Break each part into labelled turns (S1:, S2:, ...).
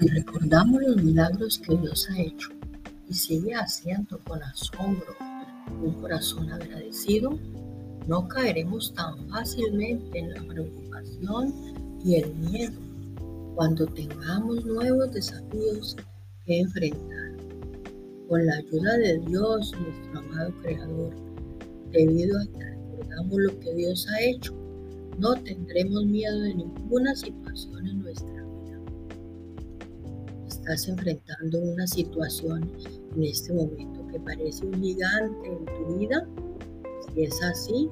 S1: Recordamos los milagros que Dios ha hecho y sigue haciendo con asombro, un corazón agradecido, no caeremos tan fácilmente en la preocupación y el miedo cuando tengamos nuevos desafíos que enfrentar. Con la ayuda de Dios, nuestro amado Creador, debido a que recordamos lo que Dios ha hecho, no tendremos miedo de ninguna situación en nuestra vida. Estás enfrentando una situación en este momento que parece un gigante en tu vida si es así,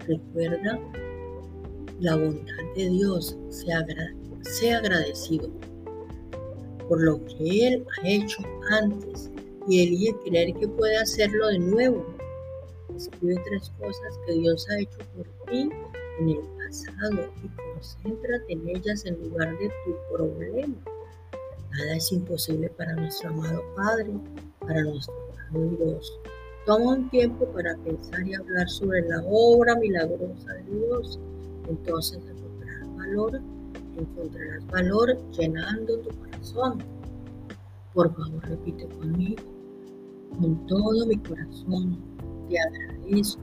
S1: recuerda la bondad de Dios, sea, sea agradecido por lo que Él ha hecho antes y elige creer que puede hacerlo de nuevo. Escribe tres cosas que Dios ha hecho por ti en el pasado y concéntrate en ellas en lugar de tu problema. Nada es imposible para nuestro amado Padre, para nuestro Padre Dios. Toma un tiempo para pensar y hablar sobre la obra milagrosa de Dios. Entonces encontrarás valor, encontrarás valor llenando tu corazón. Por favor, repite conmigo. Con todo mi corazón te agradezco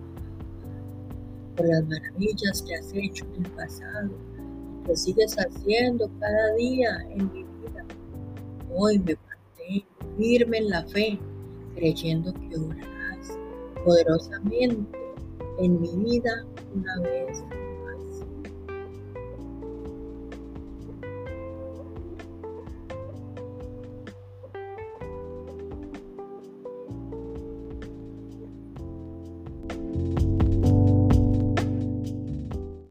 S1: por las maravillas que has hecho en el pasado, que sigues haciendo cada día en mi. Hoy me mantengo firme en la fe, creyendo que orarás poderosamente en mi vida una vez